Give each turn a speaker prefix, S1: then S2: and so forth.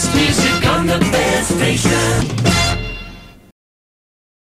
S1: best music on the best station.